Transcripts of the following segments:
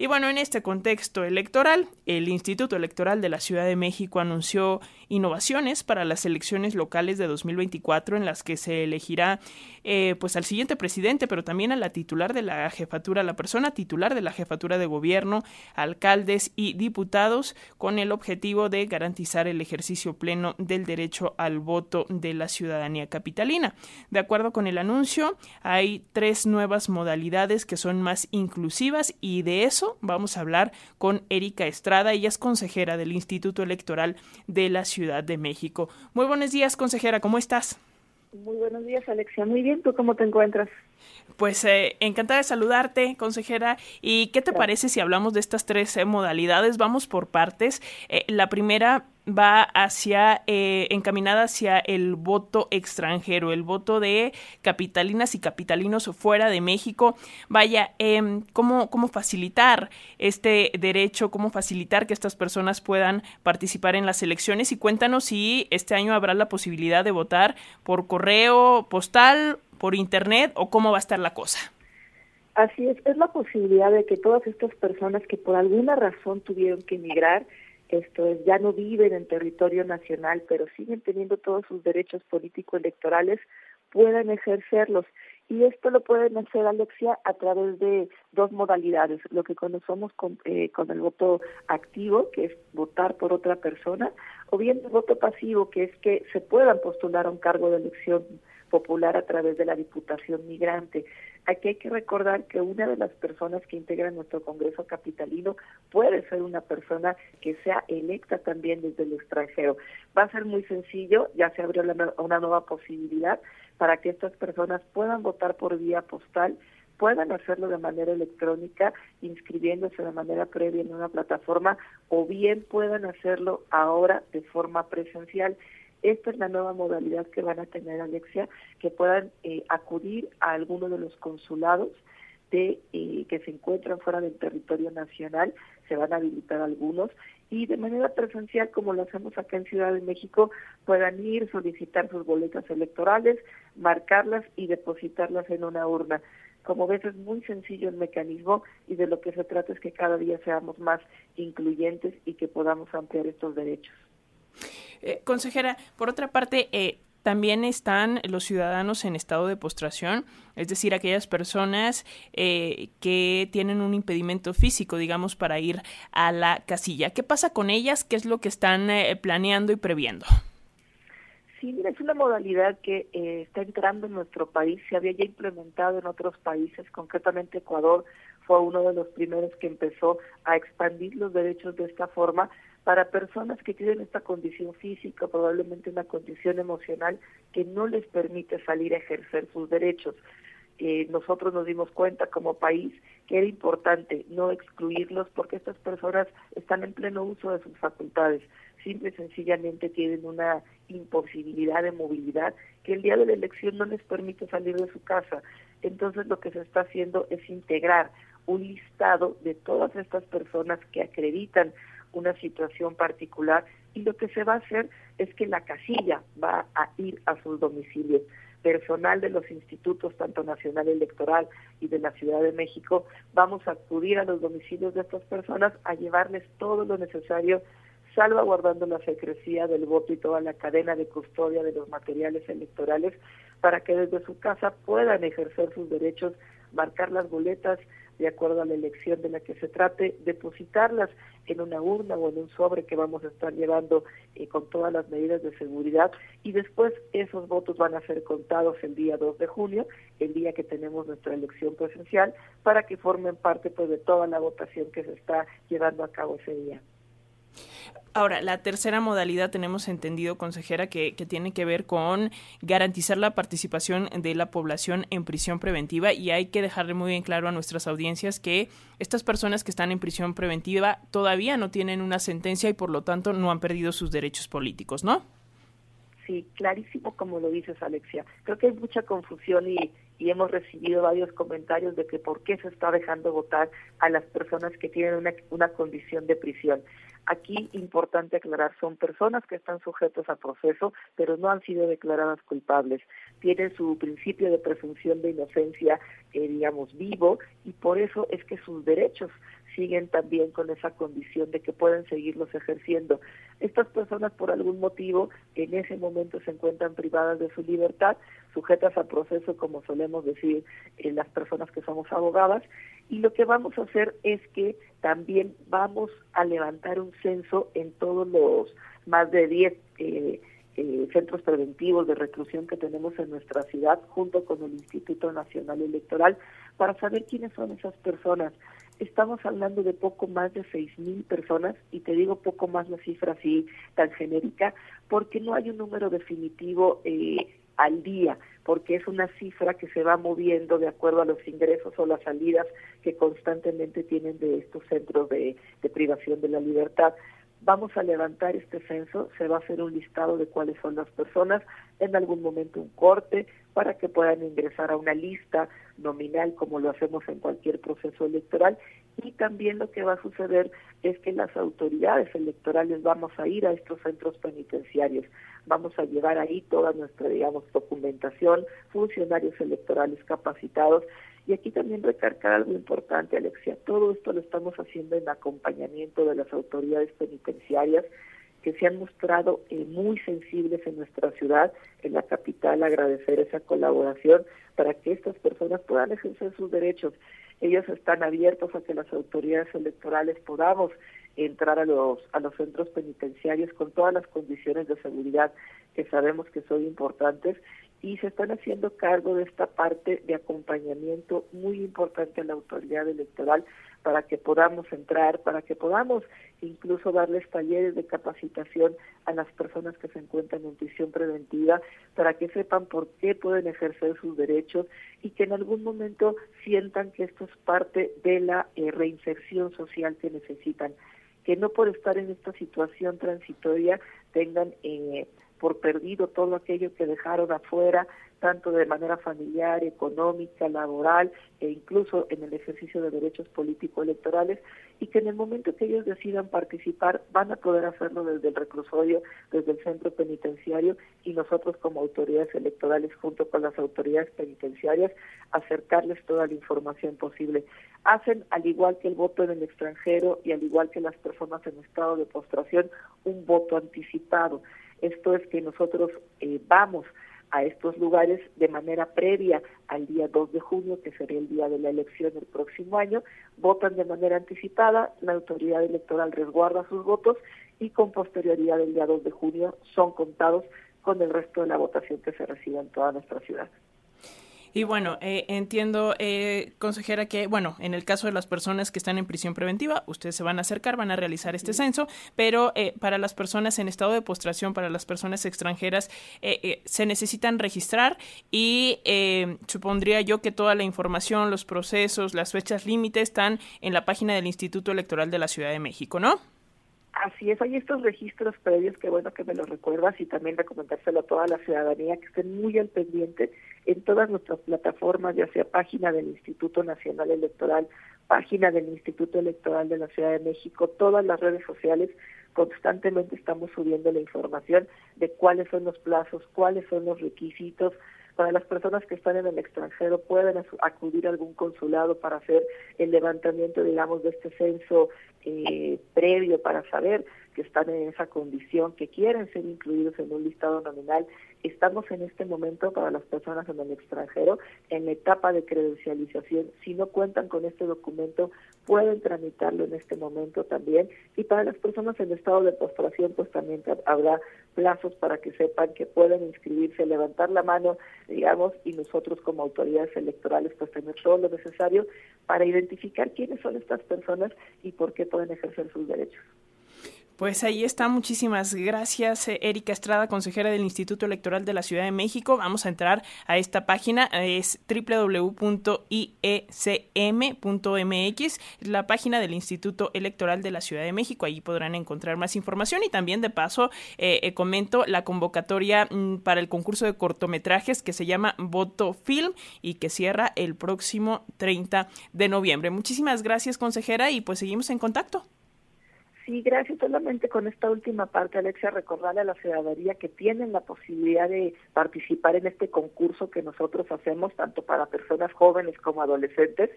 Y bueno, en este contexto electoral, el Instituto Electoral de la Ciudad de México anunció innovaciones para las elecciones locales de 2024 en las que se elegirá eh, pues al siguiente presidente, pero también a la titular de la jefatura, la persona titular de la jefatura de gobierno, alcaldes y diputados, con el objetivo de garantizar el ejercicio pleno del derecho al voto de la ciudadanía capitalina. De acuerdo con el anuncio, hay tres nuevas modalidades que son más inclusivas y de eso vamos a hablar con Erika Estrada, ella es consejera del Instituto Electoral de la Ciudad de México. Muy buenos días, consejera, ¿cómo estás? Muy buenos días, Alexia. Muy bien, ¿tú cómo te encuentras? Pues eh, encantada de saludarte, consejera. ¿Y qué te parece si hablamos de estas tres eh, modalidades? Vamos por partes. Eh, la primera va hacia, encaminada hacia el voto extranjero, el voto de capitalinas y capitalinos fuera de México. Vaya, em, ¿cómo, ¿cómo facilitar este derecho? ¿Cómo facilitar que estas personas puedan participar en las elecciones? Y cuéntanos si este año habrá la posibilidad de votar por correo postal por internet o cómo va a estar la cosa? Así es, es la posibilidad de que todas estas personas que por alguna razón tuvieron que emigrar, esto es, ya no viven en territorio nacional, pero siguen teniendo todos sus derechos político-electorales, puedan ejercerlos. Y esto lo pueden hacer, Alexia, a través de dos modalidades, lo que conocemos con, eh, con el voto activo, que es votar por otra persona, o bien el voto pasivo, que es que se puedan postular a un cargo de elección popular a través de la Diputación Migrante. Aquí hay que recordar que una de las personas que integran nuestro Congreso Capitalino puede ser una persona que sea electa también desde el extranjero. Va a ser muy sencillo, ya se abrió una nueva posibilidad para que estas personas puedan votar por vía postal puedan hacerlo de manera electrónica, inscribiéndose de manera previa en una plataforma, o bien puedan hacerlo ahora de forma presencial. Esta es la nueva modalidad que van a tener, Alexia, que puedan eh, acudir a alguno de los consulados de eh, que se encuentran fuera del territorio nacional, se van a habilitar algunos y de manera presencial, como lo hacemos acá en Ciudad de México, puedan ir, solicitar sus boletas electorales, marcarlas y depositarlas en una urna. Como ves, es muy sencillo el mecanismo y de lo que se trata es que cada día seamos más incluyentes y que podamos ampliar estos derechos. Eh, consejera, por otra parte, eh, también están los ciudadanos en estado de postración, es decir, aquellas personas eh, que tienen un impedimento físico, digamos, para ir a la casilla. ¿Qué pasa con ellas? ¿Qué es lo que están planeando y previendo? Sí, mira, es una modalidad que está entrando en nuestro país, se había ya implementado en otros países, concretamente Ecuador fue uno de los primeros que empezó a expandir los derechos de esta forma, para personas que tienen esta condición física, probablemente una condición emocional que no les permite salir a ejercer sus derechos. Eh, nosotros nos dimos cuenta como país que era importante no excluirlos porque estas personas están en pleno uso de sus facultades, simple y sencillamente tienen una imposibilidad de movilidad que el día de la elección no les permite salir de su casa. Entonces lo que se está haciendo es integrar un listado de todas estas personas que acreditan una situación particular y lo que se va a hacer es que la casilla va a ir a sus domicilios. Personal de los institutos, tanto Nacional Electoral y de la Ciudad de México, vamos a acudir a los domicilios de estas personas a llevarles todo lo necesario, salvaguardando la secrecía del voto y toda la cadena de custodia de los materiales electorales, para que desde su casa puedan ejercer sus derechos, marcar las boletas, de acuerdo a la elección de la que se trate, depositarlas en una urna o en un sobre que vamos a estar llevando eh, con todas las medidas de seguridad y después esos votos van a ser contados el día 2 de junio, el día que tenemos nuestra elección presencial, para que formen parte pues de toda la votación que se está llevando a cabo ese día. Ahora, la tercera modalidad tenemos entendido, consejera, que, que, tiene que ver con garantizar la participación de la población en prisión preventiva y hay que dejarle muy bien claro a nuestras audiencias que estas personas que están en prisión preventiva todavía no tienen una sentencia y por lo tanto no han perdido sus derechos políticos, ¿no? Sí, clarísimo como lo dices, Alexia. Creo que hay mucha confusión y, y hemos recibido varios comentarios de que por qué se está dejando votar a las personas que tienen una, una condición de prisión. Aquí, importante aclarar, son personas que están sujetos a proceso, pero no han sido declaradas culpables. Tienen su principio de presunción de inocencia, eh, digamos, vivo, y por eso es que sus derechos siguen también con esa condición de que pueden seguirlos ejerciendo. Estas personas por algún motivo en ese momento se encuentran privadas de su libertad, sujetas a proceso, como solemos decir eh, las personas que somos abogadas, y lo que vamos a hacer es que también vamos a levantar un censo en todos los más de 10 eh, eh, centros preventivos de reclusión que tenemos en nuestra ciudad, junto con el Instituto Nacional Electoral, para saber quiénes son esas personas. Estamos hablando de poco más de seis mil personas, y te digo poco más la cifra así tan genérica, porque no hay un número definitivo eh, al día, porque es una cifra que se va moviendo de acuerdo a los ingresos o las salidas que constantemente tienen de estos centros de privación de la libertad vamos a levantar este censo, se va a hacer un listado de cuáles son las personas, en algún momento un corte para que puedan ingresar a una lista nominal como lo hacemos en cualquier proceso electoral. Y también lo que va a suceder es que las autoridades electorales vamos a ir a estos centros penitenciarios, vamos a llevar ahí toda nuestra digamos documentación, funcionarios electorales capacitados y aquí también recargar algo importante, Alexia. Todo esto lo estamos haciendo en acompañamiento de las autoridades penitenciarias que se han mostrado eh, muy sensibles en nuestra ciudad, en la capital, agradecer esa colaboración para que estas personas puedan ejercer sus derechos. Ellos están abiertos a que las autoridades electorales podamos entrar a los a los centros penitenciarios con todas las condiciones de seguridad que sabemos que son importantes y se están haciendo cargo de esta parte de acompañamiento muy importante a la autoridad electoral para que podamos entrar, para que podamos incluso darles talleres de capacitación a las personas que se encuentran en prisión preventiva, para que sepan por qué pueden ejercer sus derechos y que en algún momento sientan que esto es parte de la eh, reinserción social que necesitan, que no por estar en esta situación transitoria tengan eh, por perdido todo aquello que dejaron afuera, tanto de manera familiar, económica, laboral e incluso en el ejercicio de derechos político-electorales, y que en el momento que ellos decidan participar van a poder hacerlo desde el reclusorio, desde el centro penitenciario, y nosotros como autoridades electorales, junto con las autoridades penitenciarias, acercarles toda la información posible. Hacen, al igual que el voto en el extranjero y al igual que las personas en estado de postración, un voto anticipado. Esto es que nosotros eh, vamos a estos lugares de manera previa al día 2 de junio, que sería el día de la elección el próximo año, votan de manera anticipada, la autoridad electoral resguarda sus votos y con posterioridad del día 2 de junio son contados con el resto de la votación que se recibe en toda nuestra ciudad. Y bueno, eh, entiendo, eh, consejera, que, bueno, en el caso de las personas que están en prisión preventiva, ustedes se van a acercar, van a realizar este censo, pero eh, para las personas en estado de postración, para las personas extranjeras, eh, se necesitan registrar y supondría yo que toda la información, los procesos, las fechas límites están en la página del Instituto Electoral de la Ciudad de México, ¿no? Así es, hay estos registros previos que bueno que me los recuerdas y también recomendárselo a toda la ciudadanía que estén muy al pendiente en todas nuestras plataformas, ya sea página del Instituto Nacional Electoral, página del Instituto Electoral de la Ciudad de México, todas las redes sociales, constantemente estamos subiendo la información de cuáles son los plazos, cuáles son los requisitos, para las personas que están en el extranjero pueden acudir a algún consulado para hacer el levantamiento, digamos, de este censo eh, previo para saber que están en esa condición, que quieren ser incluidos en un listado nominal. Estamos en este momento para las personas en el extranjero en la etapa de credencialización. Si no cuentan con este documento, pueden tramitarlo en este momento también. Y para las personas en estado de postración, pues también habrá plazos para que sepan que pueden inscribirse, levantar la mano, digamos, y nosotros como autoridades electorales, pues tener todo lo necesario para identificar quiénes son estas personas y por qué pueden ejercer sus derechos. Pues ahí está, muchísimas gracias eh, Erika Estrada, consejera del Instituto Electoral de la Ciudad de México. Vamos a entrar a esta página, es www.iecm.mx, la página del Instituto Electoral de la Ciudad de México. Ahí podrán encontrar más información y también de paso eh, eh, comento la convocatoria mm, para el concurso de cortometrajes que se llama Voto Film y que cierra el próximo 30 de noviembre. Muchísimas gracias consejera y pues seguimos en contacto. Sí, gracias. Solamente con esta última parte, Alexia, recordarle a la ciudadanía que tienen la posibilidad de participar en este concurso que nosotros hacemos, tanto para personas jóvenes como adolescentes,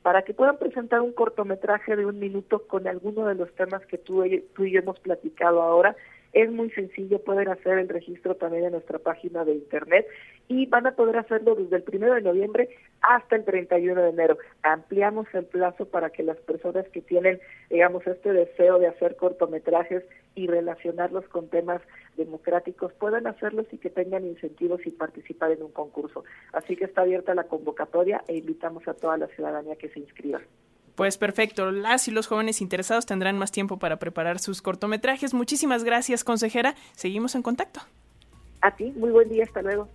para que puedan presentar un cortometraje de un minuto con alguno de los temas que tú, tú y yo hemos platicado ahora es muy sencillo, pueden hacer el registro también en nuestra página de internet y van a poder hacerlo desde el primero de noviembre hasta el 31 de enero. Ampliamos el plazo para que las personas que tienen, digamos, este deseo de hacer cortometrajes y relacionarlos con temas democráticos puedan hacerlos y que tengan incentivos y participar en un concurso. Así que está abierta la convocatoria e invitamos a toda la ciudadanía que se inscriba. Pues perfecto, las y los jóvenes interesados tendrán más tiempo para preparar sus cortometrajes. Muchísimas gracias, consejera. Seguimos en contacto. A ti, muy buen día, hasta luego.